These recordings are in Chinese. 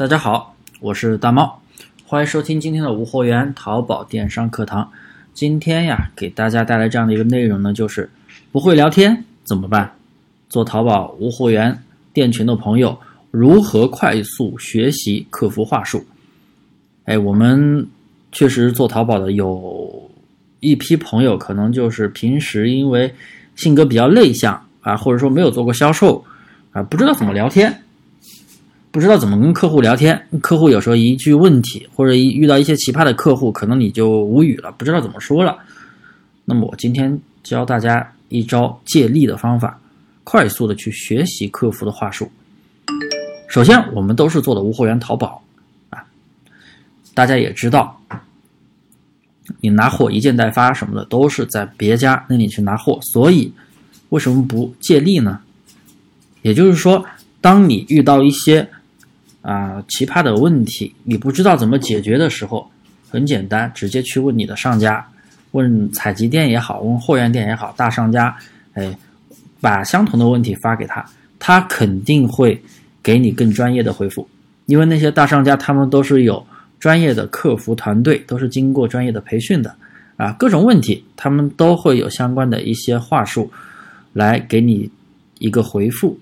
大家好，我是大猫，欢迎收听今天的无货源淘宝电商课堂。今天呀，给大家带来这样的一个内容呢，就是不会聊天怎么办？做淘宝无货源店群的朋友如何快速学习客服话术？哎，我们确实做淘宝的有一批朋友，可能就是平时因为性格比较内向啊，或者说没有做过销售啊，不知道怎么聊天。不知道怎么跟客户聊天，客户有时候一句问题，或者一遇到一些奇葩的客户，可能你就无语了，不知道怎么说了。那么我今天教大家一招借力的方法，快速的去学习客服的话术。首先，我们都是做的无货源淘宝啊，大家也知道，你拿货一件代发什么的，都是在别家那里去拿货，所以为什么不借力呢？也就是说，当你遇到一些啊，奇葩的问题，你不知道怎么解决的时候，很简单，直接去问你的上家，问采集店也好，问货源店也好，大商家，哎，把相同的问题发给他，他肯定会给你更专业的回复，因为那些大商家他们都是有专业的客服团队，都是经过专业的培训的，啊，各种问题他们都会有相关的一些话术来给你一个回复，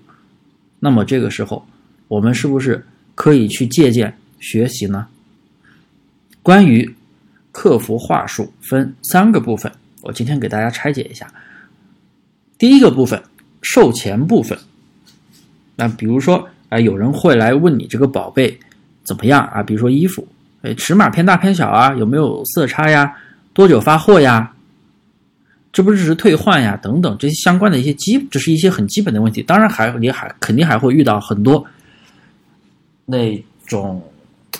那么这个时候，我们是不是？可以去借鉴学习呢。关于客服话术分三个部分，我今天给大家拆解一下。第一个部分，售前部分。那比如说啊，有人会来问你这个宝贝怎么样啊？比如说衣服，哎，尺码偏大偏小啊？有没有色差呀？多久发货呀？支不支持退换呀？等等这些相关的一些基，这是一些很基本的问题。当然还你还肯定还会遇到很多。那种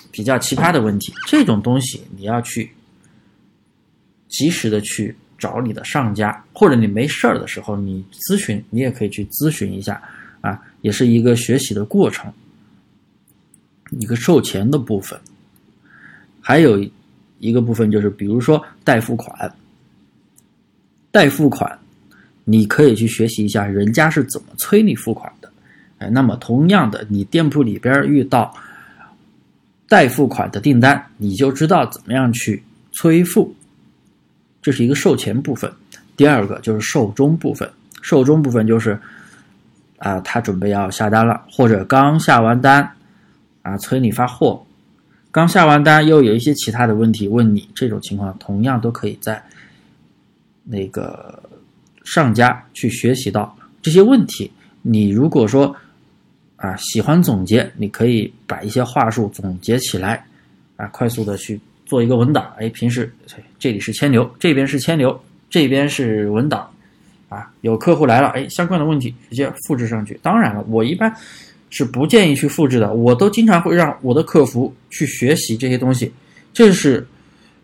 比较奇葩的问题，这种东西你要去及时的去找你的上家，或者你没事儿的时候你咨询，你也可以去咨询一下啊，也是一个学习的过程。一个售前的部分，还有一个部分就是，比如说代付款，代付款，你可以去学习一下人家是怎么催你付款。哎，那么同样的，你店铺里边遇到代付款的订单，你就知道怎么样去催付。这是一个售前部分。第二个就是售中部分，售中部分就是啊，他准备要下单了，或者刚下完单啊，催你发货。刚下完单又有一些其他的问题问你，这种情况同样都可以在那个上家去学习到这些问题。你如果说，啊，喜欢总结，你可以把一些话术总结起来，啊，快速的去做一个文档。哎，平时这里是千牛，这边是千牛，这边是文档，啊，有客户来了，哎，相关的问题直接复制上去。当然了，我一般是不建议去复制的，我都经常会让我的客服去学习这些东西。这是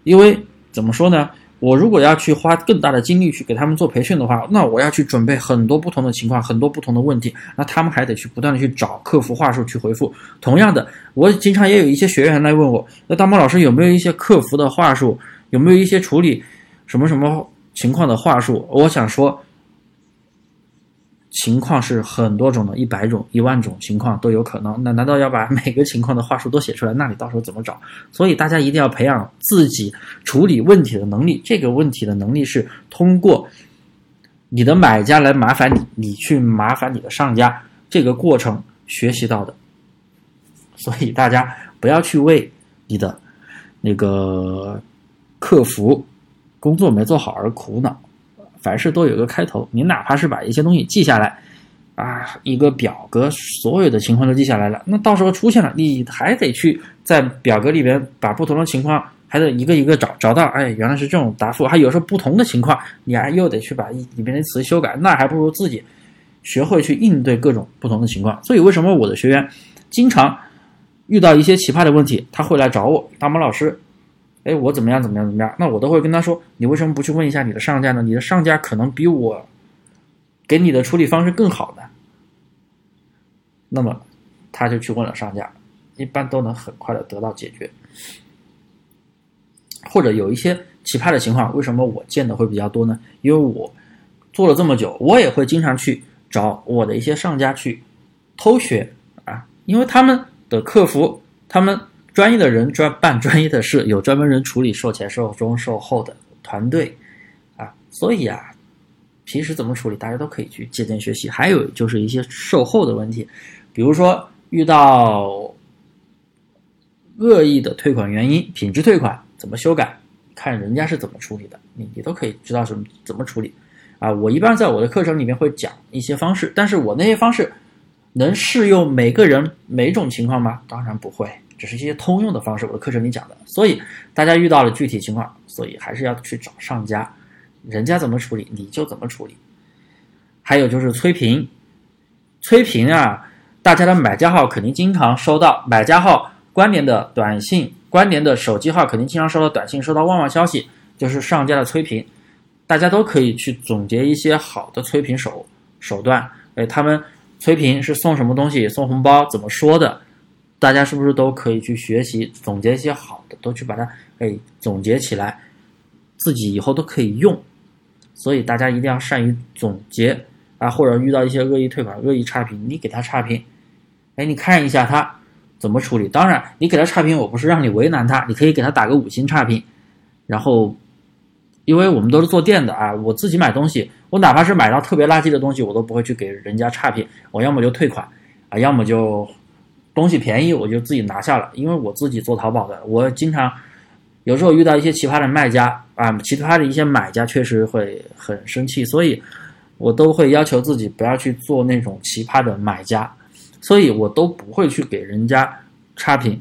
因为怎么说呢？我如果要去花更大的精力去给他们做培训的话，那我要去准备很多不同的情况，很多不同的问题，那他们还得去不断的去找客服话术去回复。同样的，我经常也有一些学员来问我，那大猫老师有没有一些客服的话术，有没有一些处理什么什么情况的话术？我想说。情况是很多种的，一百种、一万种情况都有可能。那难道要把 每个情况的话术都写出来？那你到时候怎么找？所以大家一定要培养自己处理问题的能力。这个问题的能力是通过你的买家来麻烦你，你去麻烦你的上家，这个过程学习到的。所以大家不要去为你的那个客服工作没做好而苦恼。凡事都有个开头，你哪怕是把一些东西记下来，啊，一个表格，所有的情况都记下来了，那到时候出现了，你还得去在表格里边把不同的情况还得一个一个找，找到，哎，原来是这种答复，还有时候不同的情况，你还又得去把里边的词修改，那还不如自己学会去应对各种不同的情况。所以为什么我的学员经常遇到一些奇葩的问题，他会来找我，大毛老师。哎，我怎么样？怎么样？怎么样？那我都会跟他说，你为什么不去问一下你的上家呢？你的上家可能比我给你的处理方式更好呢。那么他就去问了上家，一般都能很快的得到解决。或者有一些奇葩的情况，为什么我见的会比较多呢？因为我做了这么久，我也会经常去找我的一些上家去偷学啊，因为他们的客服他们专业的人专办专业的事，有专门人处理售前、售中、售后的团队啊，所以啊，平时怎么处理，大家都可以去借鉴学习。还有就是一些售后的问题，比如说遇到恶意的退款原因、品质退款怎么修改，看人家是怎么处理的，你你都可以知道什么怎么处理啊。我一般在我的课程里面会讲一些方式，但是我那些方式。能适用每个人每种情况吗？当然不会，只是一些通用的方式。我的课程里讲的，所以大家遇到了具体情况，所以还是要去找上家，人家怎么处理你就怎么处理。还有就是催评，催评啊，大家的买家号肯定经常收到买家号关联的短信，关联的手机号肯定经常收到短信，收到旺旺消息，就是上家的催评。大家都可以去总结一些好的催评手手段，哎，他们。催评是送什么东西？送红包怎么说的？大家是不是都可以去学习总结一些好的，都去把它哎总结起来，自己以后都可以用。所以大家一定要善于总结啊，或者遇到一些恶意退款、恶意差评，你给他差评，哎，你看一下他怎么处理。当然，你给他差评，我不是让你为难他，你可以给他打个五星差评，然后。因为我们都是做店的啊，我自己买东西，我哪怕是买到特别垃圾的东西，我都不会去给人家差评，我要么就退款啊，要么就东西便宜我就自己拿下了。因为我自己做淘宝的，我经常有时候遇到一些奇葩的卖家啊，奇葩的一些买家确实会很生气，所以我都会要求自己不要去做那种奇葩的买家，所以我都不会去给人家差评。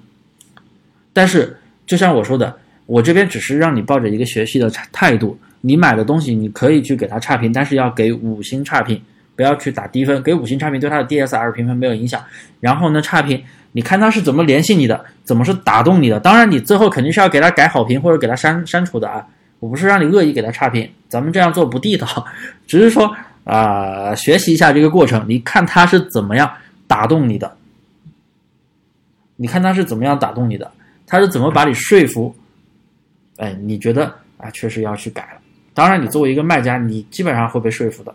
但是就像我说的。我这边只是让你抱着一个学习的态度，你买的东西你可以去给他差评，但是要给五星差评，不要去打低分，给五星差评对他的 DSR 评分没有影响。然后呢，差评你看他是怎么联系你的，怎么是打动你的？当然，你最后肯定是要给他改好评或者给他删删除的啊！我不是让你恶意给他差评，咱们这样做不地道，只是说啊，学习一下这个过程，你看他是怎么样打动你的，你看他是怎么样打动你的，他是怎么把你说服。哎，你觉得啊，确实要去改了。当然，你作为一个卖家，你基本上会被说服的，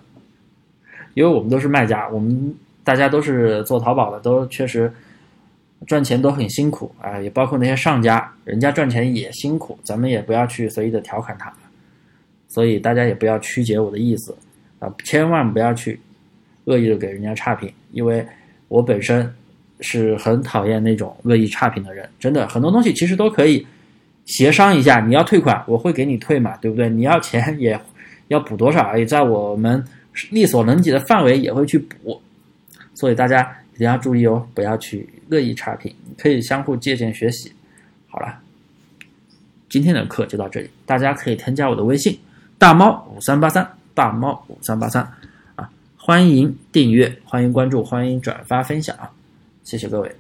因为我们都是卖家，我们大家都是做淘宝的，都确实赚钱都很辛苦啊，也包括那些上家，人家赚钱也辛苦，咱们也不要去随意的调侃他，所以大家也不要曲解我的意思啊，千万不要去恶意的给人家差评，因为我本身是很讨厌那种恶意差评的人，真的很多东西其实都可以。协商一下，你要退款，我会给你退嘛，对不对？你要钱也要补多少，也在我们力所能及的范围也会去补。所以大家一定要注意哦，不要去恶意差评，可以相互借鉴学习。好了，今天的课就到这里，大家可以添加我的微信大猫五三八三大猫五三八三啊，欢迎订阅，欢迎关注，欢迎转发分享，谢谢各位。